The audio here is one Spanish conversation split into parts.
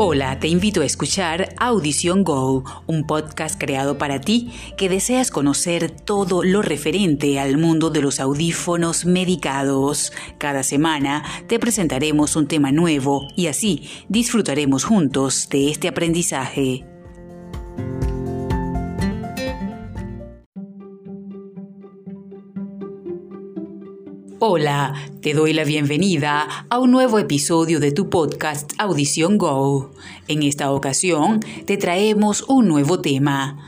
Hola, te invito a escuchar Audición Go, un podcast creado para ti que deseas conocer todo lo referente al mundo de los audífonos medicados. Cada semana te presentaremos un tema nuevo y así disfrutaremos juntos de este aprendizaje. Hola, te doy la bienvenida a un nuevo episodio de tu podcast Audición Go. En esta ocasión te traemos un nuevo tema,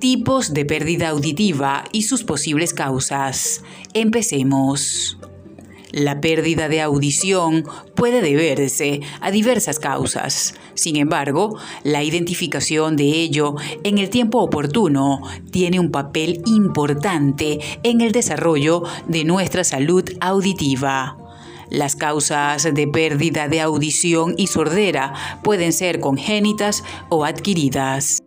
tipos de pérdida auditiva y sus posibles causas. Empecemos. La pérdida de audición puede deberse a diversas causas. Sin embargo, la identificación de ello en el tiempo oportuno tiene un papel importante en el desarrollo de nuestra salud auditiva. Las causas de pérdida de audición y sordera pueden ser congénitas o adquiridas.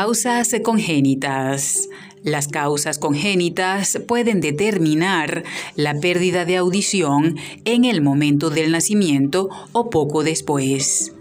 Causas congénitas. Las causas congénitas pueden determinar la pérdida de audición en el momento del nacimiento o poco después.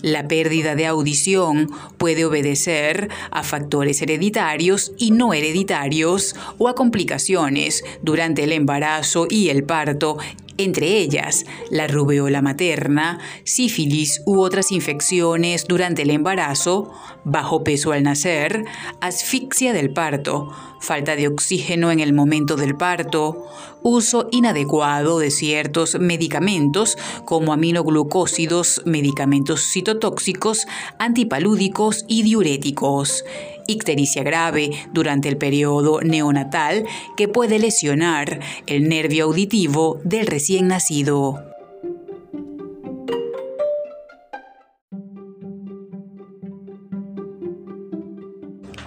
La pérdida de audición puede obedecer a factores hereditarios y no hereditarios o a complicaciones durante el embarazo y el parto entre ellas la rubeola materna, sífilis u otras infecciones durante el embarazo, bajo peso al nacer, asfixia del parto, falta de oxígeno en el momento del parto, uso inadecuado de ciertos medicamentos como aminoglucósidos, medicamentos citotóxicos, antipalúdicos y diuréticos, ictericia grave durante el periodo neonatal que puede lesionar el nervio auditivo del recién nacido.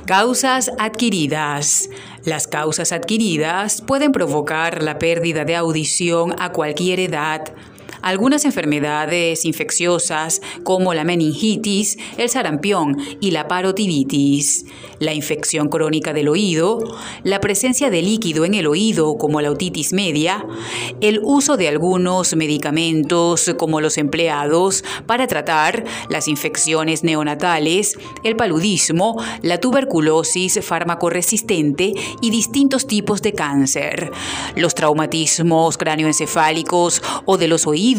Causas adquiridas. Las causas adquiridas pueden provocar la pérdida de audición a cualquier edad algunas enfermedades infecciosas como la meningitis, el sarampión y la parotiditis, la infección crónica del oído, la presencia de líquido en el oído como la otitis media, el uso de algunos medicamentos como los empleados para tratar las infecciones neonatales, el paludismo, la tuberculosis farmacoresistente y distintos tipos de cáncer, los traumatismos cráneoencefálicos o de los oídos,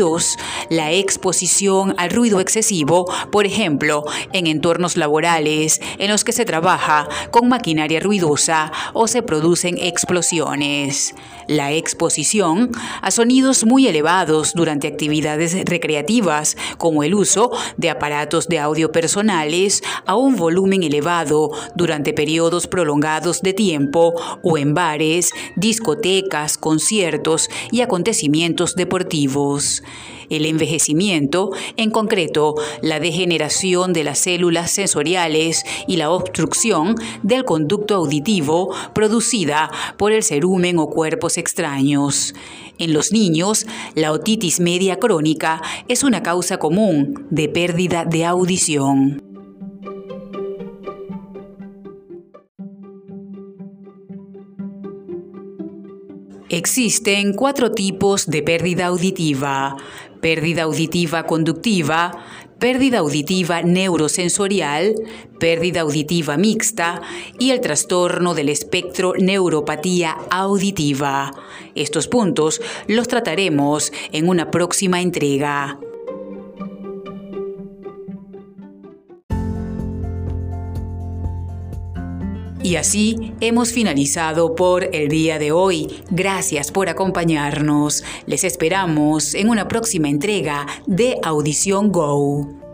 la exposición al ruido excesivo, por ejemplo, en entornos laborales en los que se trabaja con maquinaria ruidosa o se producen explosiones. La exposición a sonidos muy elevados durante actividades recreativas, como el uso de aparatos de audio personales a un volumen elevado durante periodos prolongados de tiempo o en bares, discotecas, conciertos y acontecimientos deportivos. El envejecimiento, en concreto la degeneración de las células sensoriales y la obstrucción del conducto auditivo producida por el cerumen o extraños. En los niños, la otitis media crónica es una causa común de pérdida de audición. Existen cuatro tipos de pérdida auditiva. Pérdida auditiva conductiva, pérdida auditiva neurosensorial, pérdida auditiva mixta y el trastorno del espectro neuropatía auditiva. Estos puntos los trataremos en una próxima entrega. Y así hemos finalizado por el día de hoy. Gracias por acompañarnos. Les esperamos en una próxima entrega de Audición Go.